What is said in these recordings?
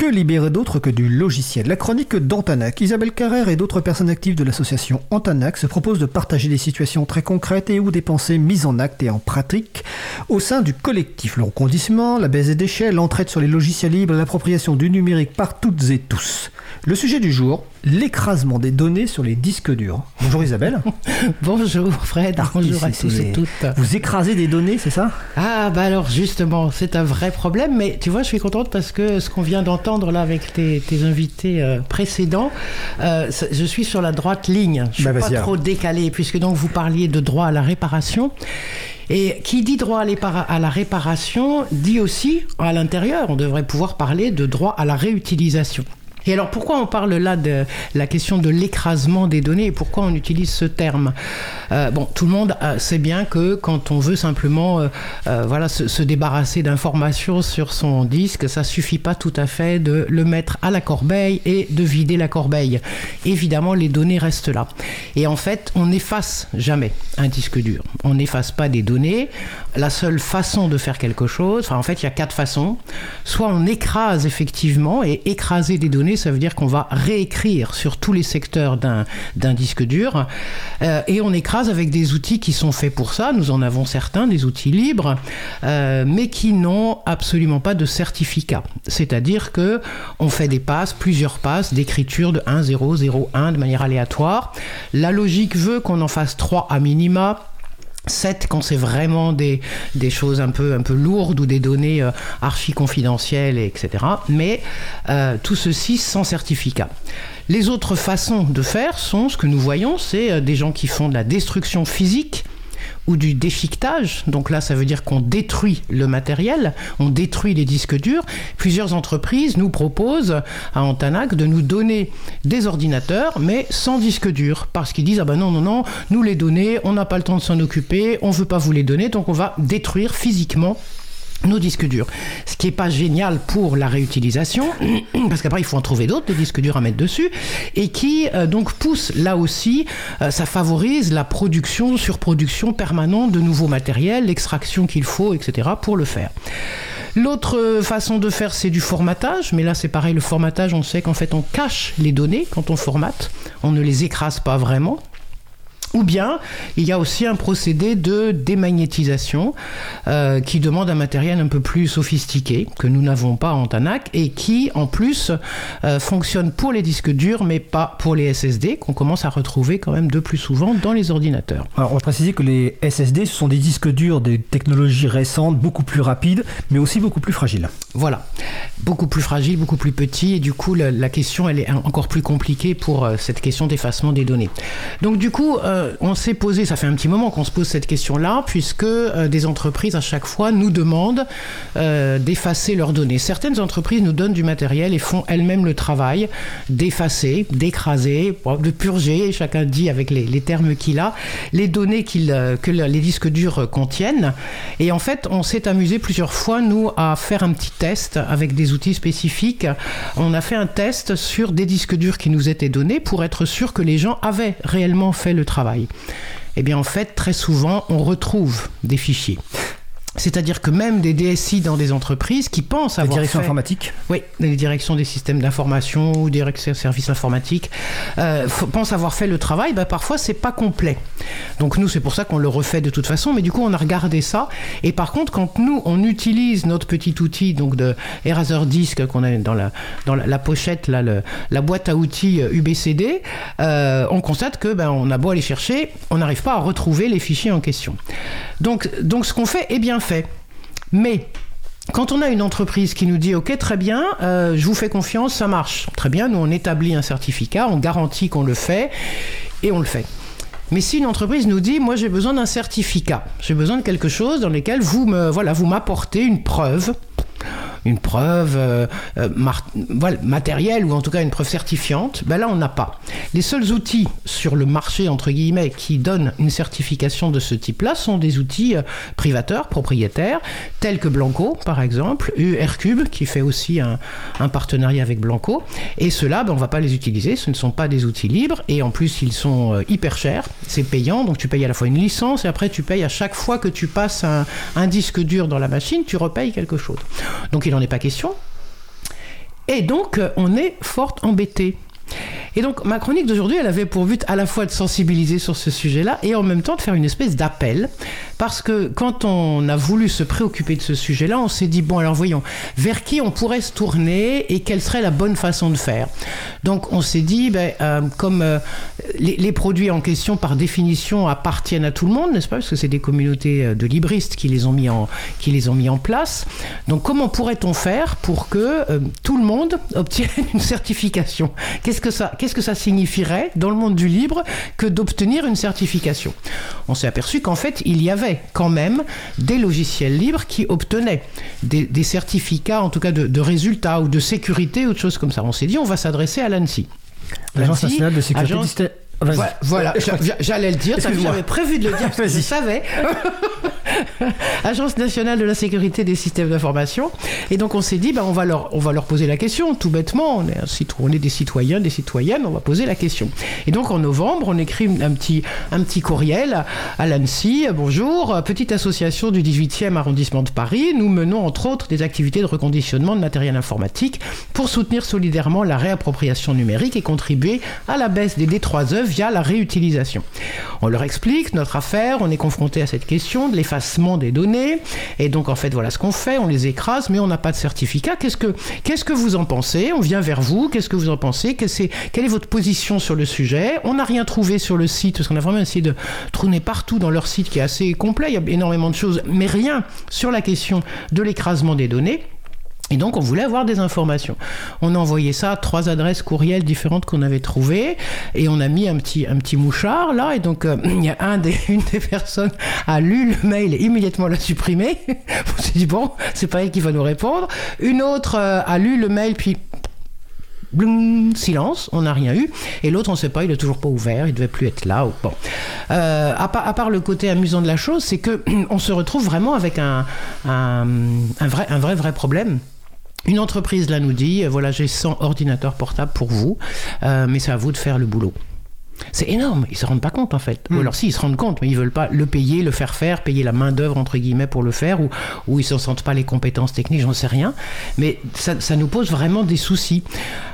Que libérer d'autre que du logiciel? La chronique d'Antanac. Isabelle Carrère et d'autres personnes actives de l'association Antanac se proposent de partager des situations très concrètes et ou des pensées mises en acte et en pratique au sein du collectif. Le recondissement, la baisse des déchets, l'entraide sur les logiciels libres, l'appropriation du numérique par toutes et tous. Le sujet du jour, l'écrasement des données sur les disques durs. Bonjour Isabelle. Bonjour Fred, Ah, bonjour à tous et toutes. Vous écrasez des données, c'est ça? Ah bah alors justement, c'est un vrai problème, mais tu vois, je suis contente parce que ce qu'on vient d'entendre là avec tes, tes invités euh, précédents, euh, je suis sur la droite ligne. Je suis Bah, pas trop décalé, puisque donc vous parliez de droit à la réparation. Et qui dit droit à la réparation dit aussi, à l'intérieur, on devrait pouvoir parler de droit à la réutilisation. Et alors pourquoi on parle là de la question de l'écrasement des données et pourquoi on utilise ce terme? Euh, Bon, tout le monde euh, sait bien que quand on veut simplement euh, voilà, se, se débarrasser d'informations sur son disque, ça suffit pas tout à fait de le mettre à la corbeille et de vider la corbeille. Évidemment, les données restent là. Et en fait, on n'efface jamais un disque dur. On n'efface pas des données. La seule façon de faire quelque chose, enfin en fait, il y a quatre façons. Soit on écrase effectivement, et écraser des données, ça veut dire qu'on va réécrire sur tous les secteurs d'un disque dur, Euh, et on écrase avec des outils qui sont faits pour ça. Nous en avons certains, des outils libres, euh, mais qui n'ont absolument pas de certificat. C'est-à-dire que on fait des passes, plusieurs passes d'écriture de 1, 0, 0, 1 de manière aléatoire. La logique veut qu'on en fasse 3 à minima. 7 quand c'est vraiment des, des choses un peu, un peu lourdes ou des données euh, archi confidentielles, etc. Mais euh, tout ceci sans certificat. Les autres façons de faire sont, ce que nous voyons, c'est euh, des gens qui font de la destruction physique du déchiquetage. Donc là, ça veut dire qu'on détruit le matériel, on détruit les disques durs. Plusieurs entreprises nous proposent à Antanac de nous donner des ordinateurs, mais sans disque dur. Parce qu'ils disent, ah ben non, non, non, nous les donner, on n'a pas le temps de s'en occuper, on veut pas vous les donner, donc on va détruire physiquement nos disques durs. Ce qui n'est pas génial pour la réutilisation, parce qu'après il faut en trouver d'autres, des disques durs à mettre dessus, et qui euh, donc pousse là aussi, euh, ça favorise la production, surproduction permanente de nouveaux matériels, l'extraction qu'il faut, etc. pour le faire. L'autre euh, façon de faire, c'est du formatage, mais là c'est pareil, le formatage, on sait qu'en fait on cache les données quand on formate, on ne les écrase pas vraiment, ou bien, il y a aussi un procédé de démagnétisation euh, qui demande un matériel un peu plus sophistiqué que nous n'avons pas en TANAC et qui, en plus, euh, fonctionne pour les disques durs mais pas pour les SSD qu'on commence à retrouver quand même de plus souvent dans les ordinateurs. Alors, on va préciser que les SSD, ce sont des disques durs des technologies récentes, beaucoup plus rapides, mais aussi beaucoup plus fragiles. Voilà, beaucoup plus fragile, beaucoup plus petit, et du coup la, la question elle est encore plus compliquée pour euh, cette question d'effacement des données. Donc du coup, euh, on s'est posé, ça fait un petit moment qu'on se pose cette question-là, puisque euh, des entreprises à chaque fois nous demandent euh, d'effacer leurs données. Certaines entreprises nous donnent du matériel et font elles-mêmes le travail d'effacer, d'écraser, de purger, chacun dit avec les, termes qu'il a, les données euh, que le- les disques durs contiennent. Et en fait, on s'est amusé plusieurs fois, nous, à faire un petit test avec des outils spécifiques. On a fait un test sur des disques durs qui nous étaient donnés pour être sûr que les gens avaient réellement fait le travail. Eh bien, en fait, très souvent, on retrouve des fichiers. C'est-à-dire que même des DSI dans des entreprises qui pensent avoir direction fait... informatique Oui, les directions des systèmes d'information ou directions des services informatiques euh, pensent avoir fait le travail, bah, parfois c'est pas complet. Donc nous c'est pour ça qu'on le refait de toute façon, mais du coup on a regardé ça. Et par contre quand nous on utilise notre petit outil donc de Eraser Disk qu'on a dans la dans la, la pochette là, le- la boîte à outils euh, UBCD, euh, on constate que ben on a beau aller chercher, on n'arrive pas à retrouver les fichiers en question. Donc donc ce qu'on fait est bien fait, mais quand on a une entreprise qui nous dit OK, très bien, euh, je vous fais confiance, ça marche. Très bien, nous on établit un certificat, on garantit qu'on le fait et on le fait. Mais si une entreprise nous dit, moi j'ai besoin d'un certificat, j'ai besoin de quelque chose dans lequel vous me, voilà, vous m'apportez une preuve, une preuve euh, euh, matérielle ou en tout cas une preuve certifiante, ben là on n'a pas. Les seuls outils sur le marché entre guillemets qui donnent une certification de ce type-là sont des outils euh, privateurs, propriétaires, tels que Blanco par exemple, ou Aircube qui fait aussi un, partenariat avec Blanco. Et ceux-là, ben, on va pas les utiliser, ce ne sont pas des outils libres et en plus ils sont hyper chers, c'est payant, donc tu payes à la fois une licence et après tu payes à chaque fois que tu passes un, disque dur dans la machine, tu repayes quelque chose. Donc il n'en est pas question. Et donc, euh, on est fort embêté. Et donc, ma chronique d'aujourd'hui, elle avait pour but à la fois de sensibiliser sur ce sujet-là et en même temps de faire une espèce d'appel. Parce que quand on a voulu se préoccuper de ce sujet-là, on s'est dit, bon, alors voyons, vers qui on pourrait se tourner et quelle serait la bonne façon de faire. Donc, on s'est dit, ben, euh, comme euh, les, produits en question, par définition, appartiennent à tout le monde, n'est-ce pas? Parce que c'est des communautés euh, de libristes qui les ont mis en, qui les ont mis en place. Donc, comment pourrait-on faire pour que tout le monde obtienne une certification? Qu'est-ce que ça que ça signifierait dans le monde du libre que d'obtenir une certification? On s'est aperçu qu'en fait, il y avait quand même des logiciels libres qui obtenaient des, certificats, en tout cas de, résultats ou de sécurité ou de choses comme ça. On s'est dit, on va s'adresser à l'ANSI. L'Agence nationale de sécurité voilà, j'allais le dire, j'avais prévu de le dire parce que je savais. Agence nationale de la sécurité des systèmes d'information. Et donc on s'est dit, bah, on, va leur, poser la question, tout bêtement. On est, on est des citoyens, des citoyennes, on va poser la question. Et donc en novembre, on écrit un petit, un petit courriel à l'ANSI. Bonjour, petite association du 18e arrondissement de Paris. Nous menons entre autres des activités de reconditionnement de matériel informatique pour soutenir solidairement la réappropriation numérique et contribuer à la baisse des D3E via la réutilisation. On leur explique notre affaire, on est confronté à cette question de l'effacement des données, et donc en fait voilà ce qu'on fait, on les écrase, mais on n'a pas de certificat. Qu'est-ce que, qu'est-ce que vous en pensez? On vient vers vous, qu'est-ce que vous en pensez? Quelle est votre position sur le sujet? On n'a rien trouvé sur le site, parce qu'on a vraiment essayé de trôner partout dans leur site qui est assez complet, il y a énormément de choses, mais rien sur la question de l'écrasement des données. Et donc, on voulait avoir des informations. On a envoyé ça à trois adresses courriels différentes qu'on avait trouvées, et on a mis un petit, un petit mouchard là. Et donc, euh, il y a une des personnes a lu le mail et immédiatement l'a supprimé. on s'est dit bon, c'est pas elle qui va nous répondre. Une autre euh, a lu le mail puis silence, on n'a rien eu. Et l'autre, on ne sait pas, il est toujours pas ouvert, il devait plus être là. Ou bon. Euh, à, part, le côté amusant de la chose, c'est que on se retrouve vraiment avec un, un, vrai, un vrai, vrai problème. Une entreprise là nous dit, voilà, j'ai 100 ordinateurs portables pour vous, euh, mais c'est à vous de faire le boulot. C'est énorme, ils se rendent pas compte en fait. Ou hmm. alors si, ils se rendent compte, mais ils veulent pas le payer, le faire faire, payer la main d'œuvre entre guillemets pour le faire, ou, ou ils ne sentent pas les compétences techniques, j'en sais rien. Mais ça, ça, nous pose vraiment des soucis.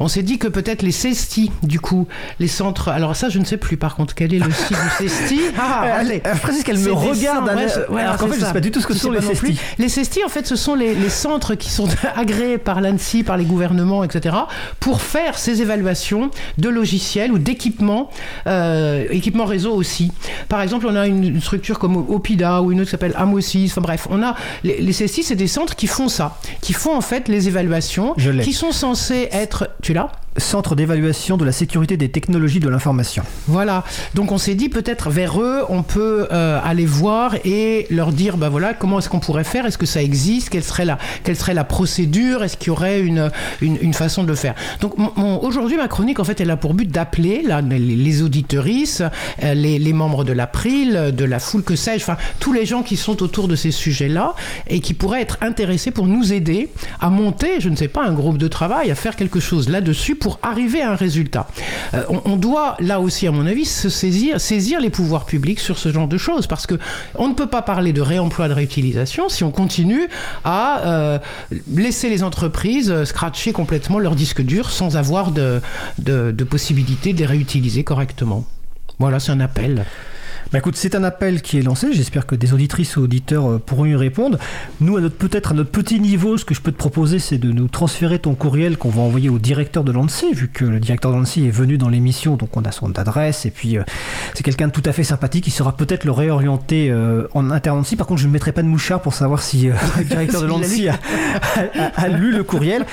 On s'est dit que peut-être les CESTI, du coup, les centres. Alors ça, je ne sais plus par contre, quel est le site du CESTI Ah, allez, Francis, qu'elle me regarde. Ouais, alors qu'en fait, je sais pas du tout ce que sont les CESTI. Les CESTI, en fait, ce sont les, les centres qui sont agréés par l'ANSI, par les gouvernements, etc., pour faire ces évaluations de logiciels ou d'équipements euh, équipement réseau aussi. Par exemple, on a une, structure comme Opida ou une autre qui s'appelle Amosis. Enfin bref, on a les, les CSI, c'est des centres qui font ça, qui font en fait les évaluations, qui sont censés être. Tu l'as? Centre d'évaluation de la sécurité des technologies de l'information. Voilà. Donc on s'est dit peut-être vers eux, on peut euh, aller voir et leur dire, bah voilà, comment est-ce qu'on pourrait faire? Est-ce que ça existe? Quelle serait la, quelle serait la procédure? Est-ce qu'il y aurait une, une, façon de le faire? Donc aujourd'hui, ma chronique, en fait, elle a pour but d'appeler les, les auditeuristes, euh, les, les, membres de l'April, de la foule, que sais-je, enfin, tous les gens qui sont autour de ces sujets-là et qui pourraient être intéressés pour nous aider à monter, je ne sais pas, un groupe de travail, à faire quelque chose là-dessus pour arriver à un résultat. Euh, on, doit, là aussi, à mon avis, se saisir, saisir les pouvoirs publics sur ce genre de choses, parce que on ne peut pas parler de réemploi, de réutilisation si on continue à euh, laisser les entreprises euh, scratcher complètement leur disque dur sans avoir de, de, de possibilité de les réutiliser correctement. Voilà, c'est un appel. Bah écoute, c'est un appel qui est lancé. J'espère que des auditrices ou auditeurs euh, pourront y répondre. Nous, à notre peut-être à notre petit niveau, ce que je peux te proposer, c'est de nous transférer ton courriel qu'on va envoyer au directeur de l'ANSI, vu que le directeur de l'ANSI est venu dans l'émission, donc on a son adresse et puis euh, c'est quelqu'un de tout à fait sympathique qui sera peut-être le réorienter euh, en interne Par contre, je ne mettrai pas de mouchard pour savoir si le directeur de l'ANSI a, lu le courriel.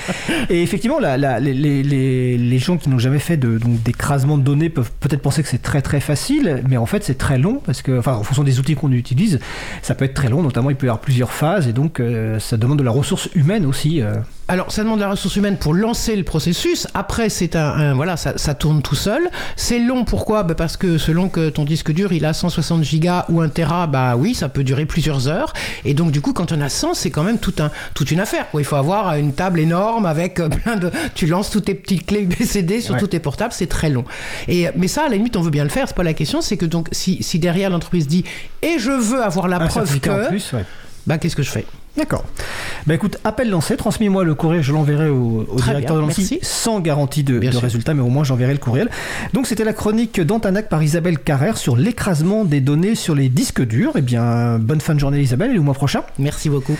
Et effectivement, les, gens qui n'ont jamais fait d'écrasement de, de données peuvent peut-être penser que c'est très très facile, mais en fait c'est très long parce que, enfin, en fonction des outils qu'on utilise, ça peut être très long, notamment il peut y avoir plusieurs phases, et donc euh, ça demande de la ressource humaine aussi. Euh. Alors, ça demande de la ressource humaine pour lancer le processus. Après, c'est un, voilà, ça, ça, tourne tout seul. C'est long, pourquoi? Bah Parce que selon que ton disque dur, il a 160 gigas ou 1 Tera, bah oui, ça peut durer plusieurs heures. Et donc, du coup, quand on a 100, c'est quand même tout un, toute une affaire. Quoi. Il faut avoir une table énorme avec euh, plein de. Tu lances toutes tes petites clés USB sur tous tes portables, c'est très long. Et, mais ça, à la limite, on veut bien le faire, c'est pas la question. C'est que donc, si, si derrière l'entreprise dit et je veux avoir la preuve que. Plus, bah, qu'est-ce que je fais? D'accord. Bah écoute, appel lancé, transmets-moi le courrier, je l'enverrai au, directeur bien, de l'ANSI merci. sans garantie de, de résultat, mais au moins j'enverrai le courriel. Donc c'était la chronique d'Antanac par Isabelle Carrère sur l'écrasement des données sur les disques durs. Eh bien, bonne fin de journée Isabelle et au mois prochain. Merci beaucoup.